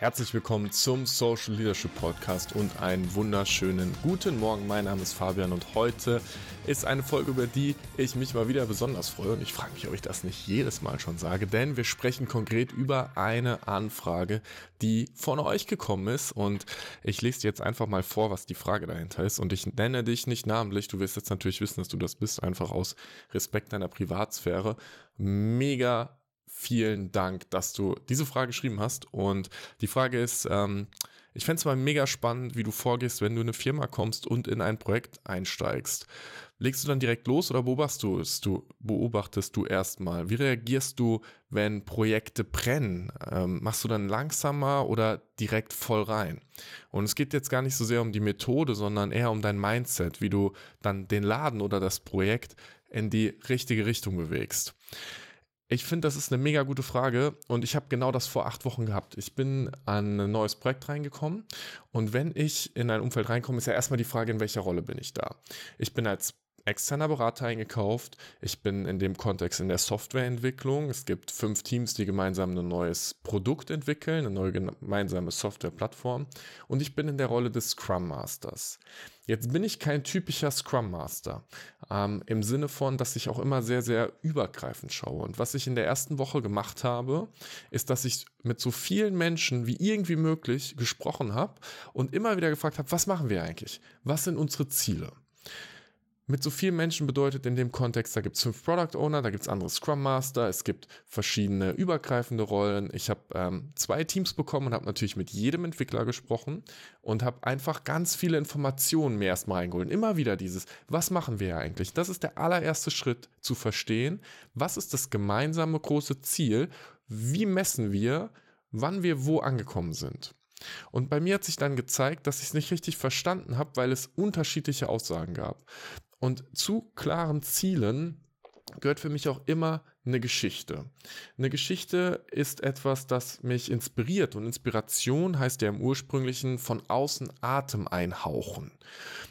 Herzlich willkommen zum Social Leadership Podcast und einen wunderschönen guten Morgen. Mein Name ist Fabian und heute ist eine Folge, über die ich mich mal wieder besonders freue. Und ich frage mich, ob ich das nicht jedes Mal schon sage, denn wir sprechen konkret über eine Anfrage, die von euch gekommen ist. Und ich lese dir jetzt einfach mal vor, was die Frage dahinter ist. Und ich nenne dich nicht namentlich. Du wirst jetzt natürlich wissen, dass du das bist, einfach aus Respekt deiner Privatsphäre. Mega vielen Dank, dass du diese Frage geschrieben hast. Und die Frage ist, ähm, ich fände es mal mega spannend, wie du vorgehst, wenn du in eine Firma kommst und in ein Projekt einsteigst. Legst du dann direkt los oder beobachtest du, beobachtest du erstmal? Wie reagierst du, wenn Projekte brennen? Ähm, machst du dann langsamer oder direkt voll rein? Und es geht jetzt gar nicht so sehr um die Methode, sondern eher um dein Mindset, wie du dann den Laden oder das Projekt in die richtige Richtung bewegst. Ich finde, das ist eine mega gute Frage und ich habe genau das vor acht Wochen gehabt. Ich bin an ein neues Projekt reingekommen und wenn ich in ein Umfeld reinkomme, ist ja erstmal die Frage, in welcher Rolle bin ich da. Ich bin als externer Berater eingekauft. Ich bin in dem Kontext in der Softwareentwicklung. Es gibt fünf Teams, die gemeinsam ein neues Produkt entwickeln, eine neue gemeinsame Softwareplattform. Und ich bin in der Rolle des Scrum Masters. Jetzt bin ich kein typischer Scrum Master ähm, im Sinne von, dass ich auch immer sehr, sehr übergreifend schaue. Und was ich in der ersten Woche gemacht habe, ist, dass ich mit so vielen Menschen wie irgendwie möglich gesprochen habe und immer wieder gefragt habe, was machen wir eigentlich? Was sind unsere Ziele? Mit so vielen Menschen bedeutet in dem Kontext, da gibt es fünf Product Owner, da gibt es andere Scrum Master, es gibt verschiedene übergreifende Rollen. Ich habe ähm, zwei Teams bekommen und habe natürlich mit jedem Entwickler gesprochen und habe einfach ganz viele Informationen mir erstmal reingeholt. Immer wieder dieses, was machen wir ja eigentlich? Das ist der allererste Schritt zu verstehen, was ist das gemeinsame große Ziel, wie messen wir, wann wir wo angekommen sind. Und bei mir hat sich dann gezeigt, dass ich es nicht richtig verstanden habe, weil es unterschiedliche Aussagen gab. Und zu klaren Zielen gehört für mich auch immer eine Geschichte. Eine Geschichte ist etwas, das mich inspiriert und Inspiration heißt ja im ursprünglichen von außen Atem einhauchen.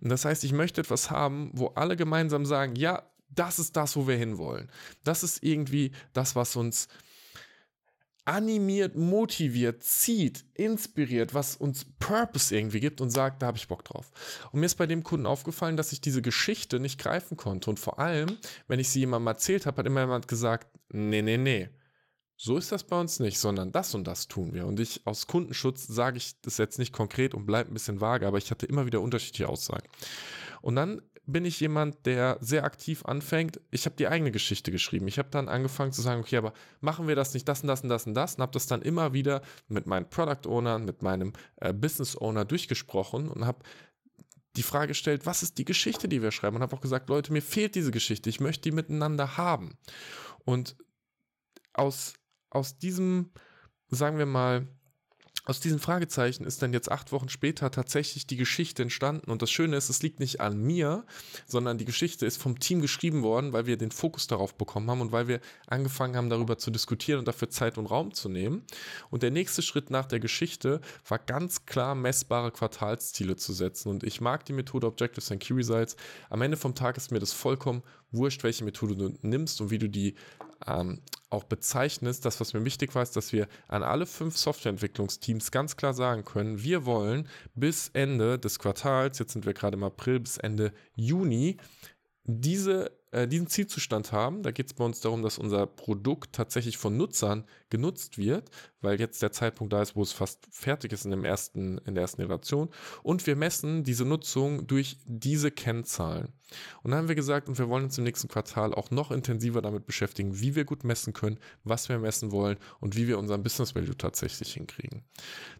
Das heißt, ich möchte etwas haben, wo alle gemeinsam sagen, ja, das ist das, wo wir hinwollen. Das ist irgendwie das, was uns animiert, motiviert, zieht, inspiriert, was uns Purpose irgendwie gibt und sagt, da habe ich Bock drauf. Und mir ist bei dem Kunden aufgefallen, dass ich diese Geschichte nicht greifen konnte. Und vor allem, wenn ich sie jemandem erzählt habe, hat immer jemand gesagt, nee, nee, nee. So ist das bei uns nicht, sondern das und das tun wir. Und ich aus Kundenschutz sage ich das jetzt nicht konkret und bleibe ein bisschen vage, aber ich hatte immer wieder unterschiedliche Aussagen. Und dann bin ich jemand, der sehr aktiv anfängt. Ich habe die eigene Geschichte geschrieben. Ich habe dann angefangen zu sagen, okay, aber machen wir das nicht das und das und das und das und habe das dann immer wieder mit meinen Product Ownern, mit meinem äh, Business Owner durchgesprochen und habe die Frage gestellt, was ist die Geschichte, die wir schreiben? Und habe auch gesagt, Leute, mir fehlt diese Geschichte. Ich möchte die miteinander haben. Und aus, aus diesem, sagen wir mal, aus diesen Fragezeichen ist dann jetzt acht Wochen später tatsächlich die Geschichte entstanden. Und das Schöne ist, es liegt nicht an mir, sondern die Geschichte ist vom Team geschrieben worden, weil wir den Fokus darauf bekommen haben und weil wir angefangen haben, darüber zu diskutieren und dafür Zeit und Raum zu nehmen. Und der nächste Schritt nach der Geschichte war ganz klar messbare Quartalsziele zu setzen. Und ich mag die Methode Objectives and Key Results. Am Ende vom Tag ist mir das vollkommen wurscht, welche Methode du nimmst und wie du die ähm, auch bezeichnest, das, was mir wichtig war, ist, dass wir an alle fünf Softwareentwicklungsteams ganz klar sagen können, wir wollen bis Ende des Quartals, jetzt sind wir gerade im April, bis Ende Juni, diese äh, diesen Zielzustand haben. Da geht es bei uns darum, dass unser Produkt tatsächlich von Nutzern genutzt wird, weil jetzt der Zeitpunkt da ist, wo es fast fertig ist in, dem ersten, in der ersten Iteration. Und wir messen diese Nutzung durch diese Kennzahlen. Und dann haben wir gesagt, und wir wollen uns im nächsten Quartal auch noch intensiver damit beschäftigen, wie wir gut messen können, was wir messen wollen und wie wir unseren Business Value tatsächlich hinkriegen.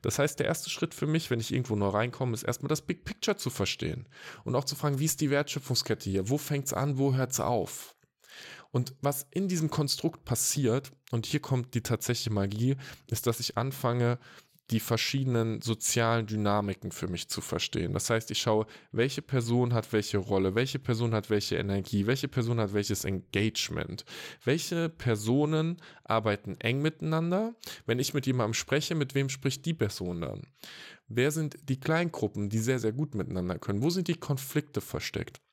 Das heißt, der erste Schritt für mich, wenn ich irgendwo neu reinkomme, ist erstmal das Big Picture zu verstehen und auch zu fragen, wie ist die Wertschöpfungskette hier? Wo fängt es an? Wo hört es auf. Und was in diesem Konstrukt passiert, und hier kommt die tatsächliche Magie, ist, dass ich anfange, die verschiedenen sozialen Dynamiken für mich zu verstehen. Das heißt, ich schaue, welche Person hat welche Rolle, welche Person hat welche Energie, welche Person hat welches Engagement, welche Personen arbeiten eng miteinander. Wenn ich mit jemandem spreche, mit wem spricht die Person dann? Wer sind die Kleingruppen, die sehr, sehr gut miteinander können? Wo sind die Konflikte versteckt?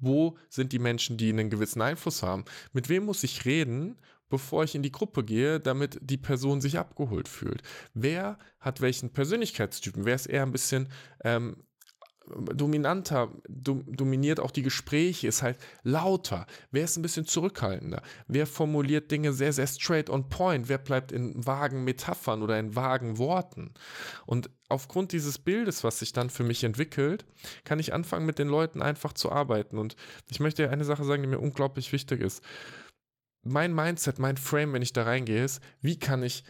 Wo sind die Menschen, die einen gewissen Einfluss haben? Mit wem muss ich reden? bevor ich in die Gruppe gehe, damit die Person sich abgeholt fühlt? Wer hat welchen Persönlichkeitstypen? Wer ist eher ein bisschen ähm, dominanter, dom, dominiert auch die Gespräche, ist halt lauter. Wer ist ein bisschen zurückhaltender? Wer formuliert Dinge sehr, sehr straight on point? Wer bleibt in vagen Metaphern oder in vagen Worten? Und aufgrund dieses Bildes, was sich dann für mich entwickelt, kann ich anfangen, mit den Leuten einfach zu arbeiten. Und ich möchte eine Sache sagen, die mir unglaublich wichtig ist. Mein Mindset, mein Frame, wenn ich da reingehe, ist, wie kann ich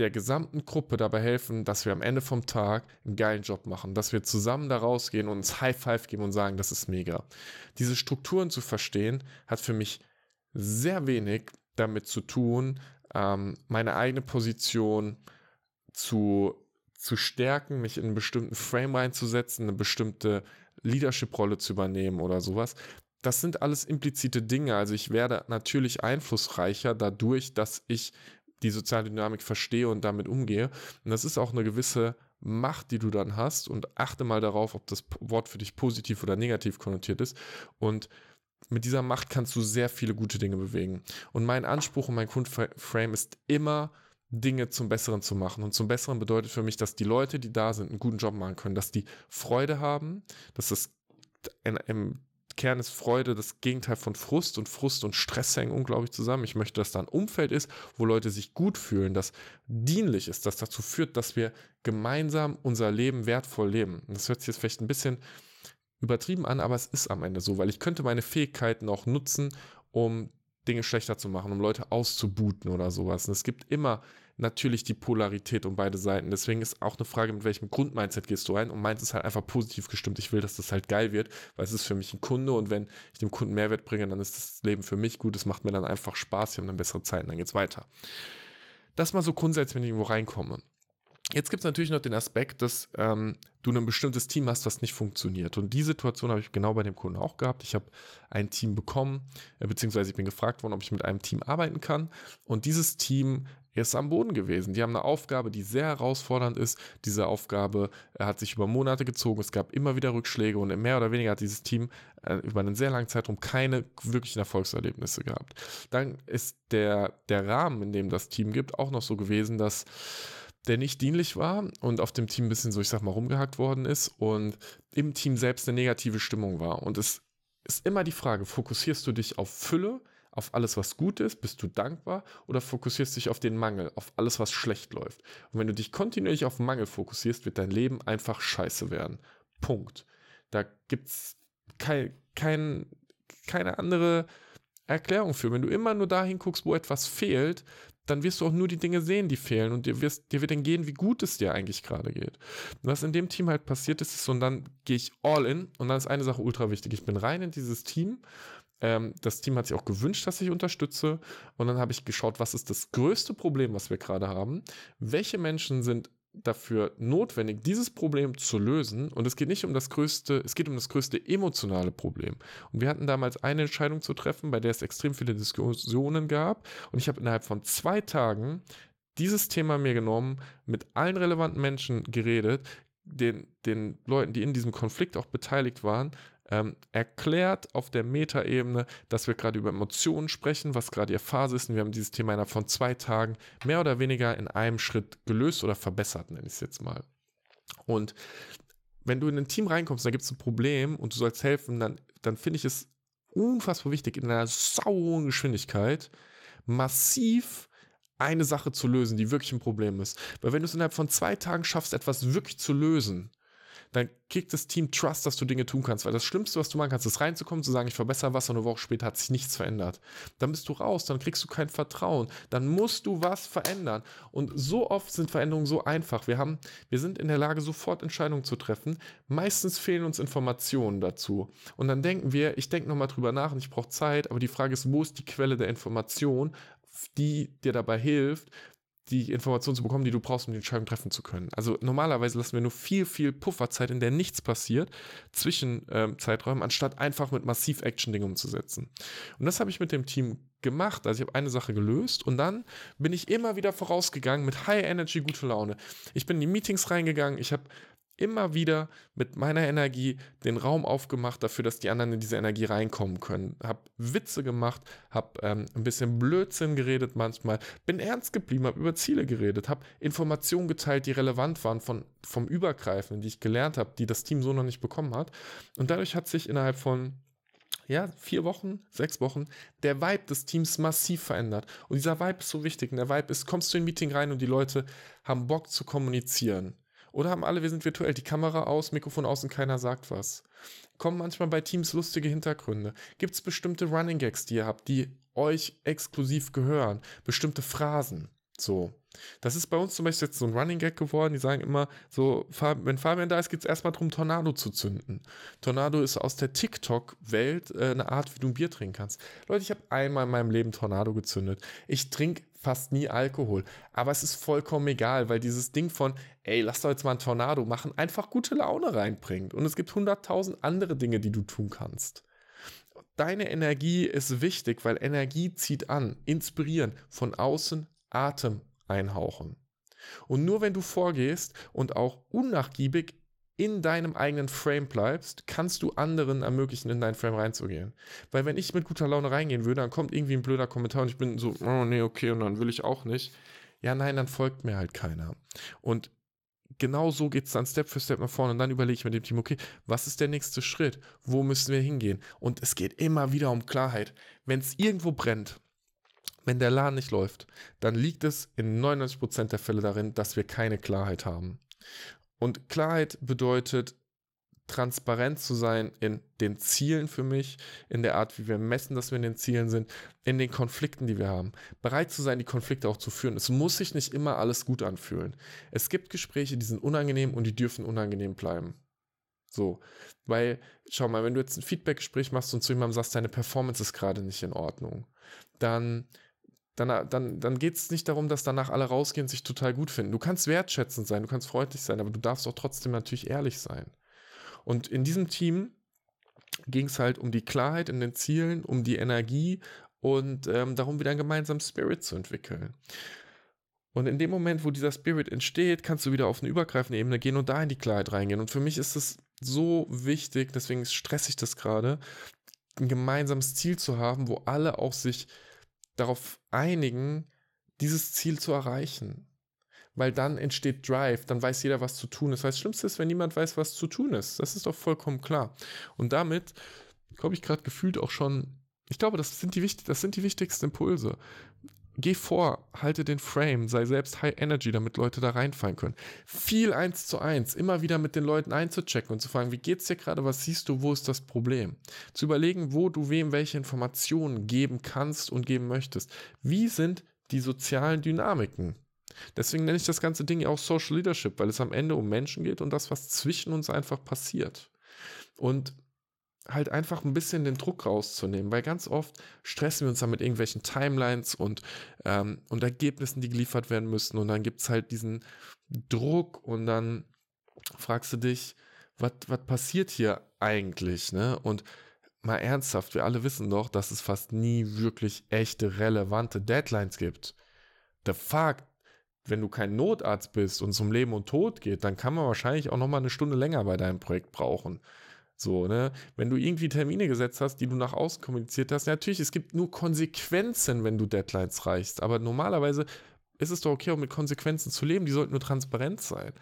der gesamten Gruppe dabei helfen, dass wir am Ende vom Tag einen geilen Job machen, dass wir zusammen da rausgehen und uns High Five geben und sagen, das ist mega. Diese Strukturen zu verstehen, hat für mich sehr wenig damit zu tun, ähm, meine eigene Position zu, zu stärken, mich in einen bestimmten Frame reinzusetzen, eine bestimmte Leadership-Rolle zu übernehmen oder sowas. Das sind alles implizite Dinge. Also ich werde natürlich einflussreicher dadurch, dass ich die soziale Dynamik verstehe und damit umgehe. Und das ist auch eine gewisse Macht, die du dann hast und achte mal darauf, ob das Wort für dich positiv oder negativ konnotiert ist. Und mit dieser Macht kannst du sehr viele gute Dinge bewegen. Und mein Anspruch und mein Grundframe ist immer, Dinge zum Besseren zu machen. Und zum Besseren bedeutet für mich, dass die Leute, die da sind, einen guten Job machen können, dass die Freude haben, dass das im Kern ist Freude das Gegenteil von Frust und Frust und Stress hängen unglaublich zusammen. Ich möchte, dass da ein Umfeld ist, wo Leute sich gut fühlen, das dienlich ist, das dazu führt, dass wir gemeinsam unser Leben wertvoll leben. Und das hört sich jetzt vielleicht ein bisschen übertrieben an, aber es ist am Ende so, weil ich könnte meine Fähigkeiten auch nutzen, um Dinge schlechter zu machen, um Leute auszubooten oder sowas. Und es gibt immer natürlich die Polarität um beide Seiten. Deswegen ist auch eine Frage, mit welchem Grundmindset gehst du rein und meins ist halt einfach positiv gestimmt. Ich will, dass das halt geil wird, weil es ist für mich ein Kunde und wenn ich dem Kunden Mehrwert bringe, dann ist das Leben für mich gut. Es macht mir dann einfach Spaß, wir haben dann bessere Zeiten, dann geht's weiter. Das mal so grundsätzlich, wenn ich irgendwo reinkomme. Jetzt gibt es natürlich noch den Aspekt, dass ähm, du ein bestimmtes Team hast, das nicht funktioniert. Und die Situation habe ich genau bei dem Kunden auch gehabt. Ich habe ein Team bekommen, äh, beziehungsweise ich bin gefragt worden, ob ich mit einem Team arbeiten kann. Und dieses Team ist am Boden gewesen. Die haben eine Aufgabe, die sehr herausfordernd ist. Diese Aufgabe äh, hat sich über Monate gezogen. Es gab immer wieder Rückschläge und mehr oder weniger hat dieses Team äh, über einen sehr langen Zeitraum keine wirklichen Erfolgserlebnisse gehabt. Dann ist der, der Rahmen, in dem das Team gibt, auch noch so gewesen, dass der nicht dienlich war und auf dem Team ein bisschen so, ich sag mal, rumgehackt worden ist und im Team selbst eine negative Stimmung war. Und es ist immer die Frage, fokussierst du dich auf Fülle, auf alles, was gut ist, bist du dankbar oder fokussierst dich auf den Mangel, auf alles, was schlecht läuft? Und wenn du dich kontinuierlich auf Mangel fokussierst, wird dein Leben einfach scheiße werden. Punkt. Da gibt's kein, kein, keine andere Erklärung für. Wenn du immer nur dahin guckst, wo etwas fehlt, dann wirst du auch nur die Dinge sehen, die fehlen und dir, wirst, dir wird dann gehen, wie gut es dir eigentlich gerade geht. Und was in dem Team halt passiert ist, ist so, und dann gehe ich all in und dann ist eine Sache ultra wichtig. Ich bin rein in dieses Team. Ähm, das Team hat sich auch gewünscht, dass ich unterstütze. Und dann habe ich geschaut, was ist das größte Problem, was wir gerade haben? Welche Menschen sind dafür notwendig, dieses Problem zu lösen. Und es geht nicht um das größte, es geht um das größte emotionale Problem. Und wir hatten damals eine Entscheidung zu treffen, bei der es extrem viele Diskussionen gab. Und ich habe innerhalb von zwei Tagen dieses Thema mir genommen, mit allen relevanten Menschen geredet, den, den Leuten, die in diesem Konflikt auch beteiligt waren, ähm, erklärt auf der Metaebene, dass wir gerade über Emotionen sprechen, was gerade ihr Phase ist. Und wir haben dieses Thema innerhalb von zwei Tagen mehr oder weniger in einem Schritt gelöst oder verbessert, nenne ich es jetzt mal. Und wenn du in ein Team reinkommst, da gibt es ein Problem und du sollst helfen, dann, dann finde ich es unfassbar wichtig, in einer sauren Geschwindigkeit massiv eine Sache zu lösen, die wirklich ein Problem ist. Weil wenn du es innerhalb von zwei Tagen schaffst, etwas wirklich zu lösen, dann kriegt das Team Trust, dass du Dinge tun kannst. Weil das Schlimmste, was du machen kannst, ist reinzukommen, zu sagen, ich verbessere was und eine Woche später hat sich nichts verändert. Dann bist du raus, dann kriegst du kein Vertrauen. Dann musst du was verändern. Und so oft sind Veränderungen so einfach. Wir haben, wir sind in der Lage, sofort Entscheidungen zu treffen. Meistens fehlen uns Informationen dazu. Und dann denken wir, ich denke nochmal drüber nach und ich brauche Zeit, aber die Frage ist, wo ist die Quelle der Information, die dir dabei hilft, die Informationen zu bekommen, die du brauchst, um die Entscheidung treffen zu können. Also normalerweise lassen wir nur viel, viel Pufferzeit, in der nichts passiert, zwischen ähm, Zeiträumen, anstatt einfach mit massiv Action-Dinge umzusetzen. Und das habe ich mit dem Team gemacht. Also ich habe eine Sache gelöst und dann bin ich immer wieder vorausgegangen mit High Energy, gute Laune. Ich bin in die Meetings reingegangen, ich habe immer wieder mit meiner Energie den Raum aufgemacht dafür, dass die anderen in diese Energie reinkommen können. Hab Witze gemacht, hab ähm, ein bisschen Blödsinn geredet manchmal, bin ernst geblieben, hab über Ziele geredet, hab Informationen geteilt, die relevant waren von, vom Übergreifenden, die ich gelernt habe, die das Team so noch nicht bekommen hat. Und dadurch hat sich innerhalb von ja, vier Wochen, sechs Wochen, der Vibe des Teams massiv verändert. Und dieser Vibe ist so wichtig. Und der Vibe ist, kommst du in ein Meeting rein und die Leute haben Bock zu kommunizieren. Oder haben alle, wir sind virtuell, die Kamera aus, Mikrofon aus und keiner sagt was. Kommen manchmal bei Teams lustige Hintergründe. Gibt es bestimmte Running Gags, die ihr habt, die euch exklusiv gehören? Bestimmte Phrasen. So. Das ist bei uns zum Beispiel jetzt so ein Running Gag geworden. Die sagen immer so, wenn Fabian da ist, geht es erstmal darum, Tornado zu zünden. Tornado ist aus der TikTok-Welt äh, eine Art, wie du ein Bier trinken kannst. Leute, ich habe einmal in meinem Leben Tornado gezündet. Ich trinke fast nie Alkohol. Aber es ist vollkommen egal, weil dieses Ding von, ey, lass doch jetzt mal ein Tornado machen, einfach gute Laune reinbringt. Und es gibt hunderttausend andere Dinge, die du tun kannst. Deine Energie ist wichtig, weil Energie zieht an, inspirieren, von außen Atem einhauchen. Und nur wenn du vorgehst und auch unnachgiebig in deinem eigenen Frame bleibst, kannst du anderen ermöglichen, in dein Frame reinzugehen. Weil wenn ich mit guter Laune reingehen würde, dann kommt irgendwie ein blöder Kommentar und ich bin so, oh nee, okay, und dann will ich auch nicht. Ja, nein, dann folgt mir halt keiner. Und genau so geht es dann Step für Step nach vorne und dann überlege ich mit dem Team, okay, was ist der nächste Schritt? Wo müssen wir hingehen? Und es geht immer wieder um Klarheit. Wenn es irgendwo brennt, wenn der Laden nicht läuft, dann liegt es in 99% der Fälle darin, dass wir keine Klarheit haben. Und Klarheit bedeutet, transparent zu sein in den Zielen für mich, in der Art, wie wir messen, dass wir in den Zielen sind, in den Konflikten, die wir haben. Bereit zu sein, die Konflikte auch zu führen. Es muss sich nicht immer alles gut anfühlen. Es gibt Gespräche, die sind unangenehm und die dürfen unangenehm bleiben. So, weil, schau mal, wenn du jetzt ein Feedback-Gespräch machst und zu jemandem sagst, deine Performance ist gerade nicht in Ordnung, dann dann, dann, dann geht es nicht darum, dass danach alle rausgehen und sich total gut finden. Du kannst wertschätzend sein, du kannst freundlich sein, aber du darfst auch trotzdem natürlich ehrlich sein. Und in diesem Team ging es halt um die Klarheit in den Zielen, um die Energie und ähm, darum, wieder einen gemeinsamen Spirit zu entwickeln. Und in dem Moment, wo dieser Spirit entsteht, kannst du wieder auf eine übergreifende Ebene gehen und da in die Klarheit reingehen. Und für mich ist es so wichtig, deswegen stresse ich das gerade, ein gemeinsames Ziel zu haben, wo alle auch sich darauf einigen, dieses Ziel zu erreichen. Weil dann entsteht Drive, dann weiß jeder, was zu tun ist. Das Schlimmste ist, wenn niemand weiß, was zu tun ist. Das ist doch vollkommen klar. Und damit glaube ich gerade gefühlt auch schon, ich glaube, das sind die, das sind die wichtigsten Impulse. Geh vor, halte den Frame, sei selbst High Energy, damit Leute da reinfallen können. Viel eins zu eins, immer wieder mit den Leuten einzuchecken und zu fragen, wie geht's dir gerade, was siehst du, wo ist das Problem? Zu überlegen, wo du wem welche Informationen geben kannst und geben möchtest. Wie sind die sozialen Dynamiken? Deswegen nenne ich das ganze Ding ja auch Social Leadership, weil es am Ende um Menschen geht und das, was zwischen uns einfach passiert. Und halt einfach ein bisschen den Druck rauszunehmen, weil ganz oft stressen wir uns dann mit irgendwelchen Timelines und, ähm, und Ergebnissen, die geliefert werden müssen und dann gibt es halt diesen Druck und dann fragst du dich, was passiert hier eigentlich, ne? Und mal ernsthaft, wir alle wissen doch, dass es fast nie wirklich echte, relevante Deadlines gibt. The fuck, wenn du kein Notarzt bist und es um Leben und Tod geht, dann kann man wahrscheinlich auch noch mal eine Stunde länger bei deinem Projekt brauchen. So, ne? Wenn du irgendwie Termine gesetzt hast, die du nach außen kommuniziert hast, natürlich, es gibt nur Konsequenzen, wenn du Deadlines reichst. Aber normalerweise ist es doch okay, auch mit Konsequenzen zu leben. Die sollten nur transparent sein.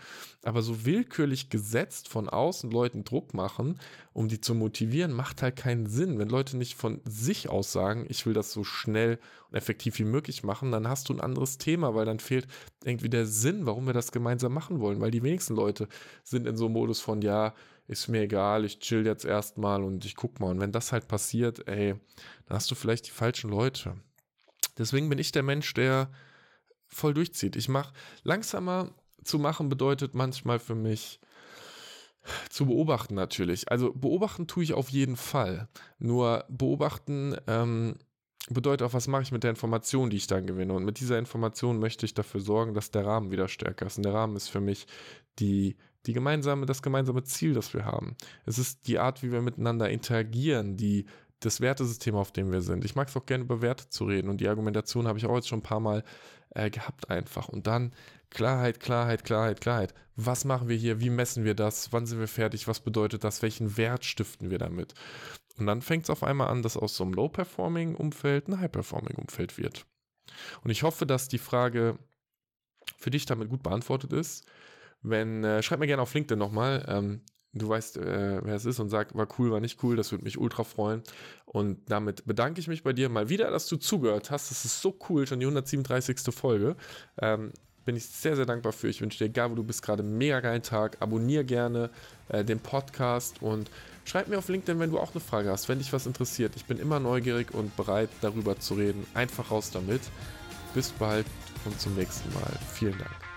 Aber so willkürlich gesetzt von außen Leuten Druck machen, um die zu motivieren, macht halt keinen Sinn. Wenn Leute nicht von sich aus sagen, ich will das so schnell und effektiv wie möglich machen, dann hast du ein anderes Thema, weil dann fehlt irgendwie der Sinn, warum wir das gemeinsam machen wollen. Weil die wenigsten Leute sind in so einem Modus von, ja, ist mir egal, ich chill jetzt erstmal und ich guck mal. Und wenn das halt passiert, ey, dann hast du vielleicht die falschen Leute. Deswegen bin ich der Mensch, der voll durchzieht. Ich mache langsamer zu machen bedeutet manchmal für mich zu beobachten natürlich. Also beobachten tue ich auf jeden Fall. Nur beobachten ähm, bedeutet auch, was mache ich mit der Information, die ich dann gewinne. Und mit dieser Information möchte ich dafür sorgen, dass der Rahmen wieder stärker ist. Und der Rahmen ist für mich die die gemeinsame, das gemeinsame Ziel, das wir haben. Es ist die Art, wie wir miteinander interagieren, die das Wertesystem, auf dem wir sind. Ich mag es auch gerne über Werte zu reden und die Argumentation habe ich auch jetzt schon ein paar Mal äh, gehabt einfach. Und dann Klarheit, Klarheit, Klarheit, Klarheit. Was machen wir hier? Wie messen wir das? Wann sind wir fertig? Was bedeutet das? Welchen Wert stiften wir damit? Und dann fängt es auf einmal an, dass aus so einem Low-Performing-Umfeld ein High-Performing-Umfeld wird. Und ich hoffe, dass die Frage für dich damit gut beantwortet ist. Wenn, äh, schreib mir gerne auf LinkedIn nochmal, ähm, du weißt, äh, wer es ist und sag, war cool, war nicht cool, das würde mich ultra freuen. Und damit bedanke ich mich bei dir mal wieder, dass du zugehört hast. Das ist so cool, schon die 137. Folge. Ähm, bin ich sehr, sehr dankbar für. Ich wünsche dir, egal wo du bist, gerade einen mega geilen Tag. Abonnier gerne äh, den Podcast und schreib mir auf LinkedIn, wenn du auch eine Frage hast, wenn dich was interessiert. Ich bin immer neugierig und bereit, darüber zu reden. Einfach raus damit. Bis bald und zum nächsten Mal. Vielen Dank.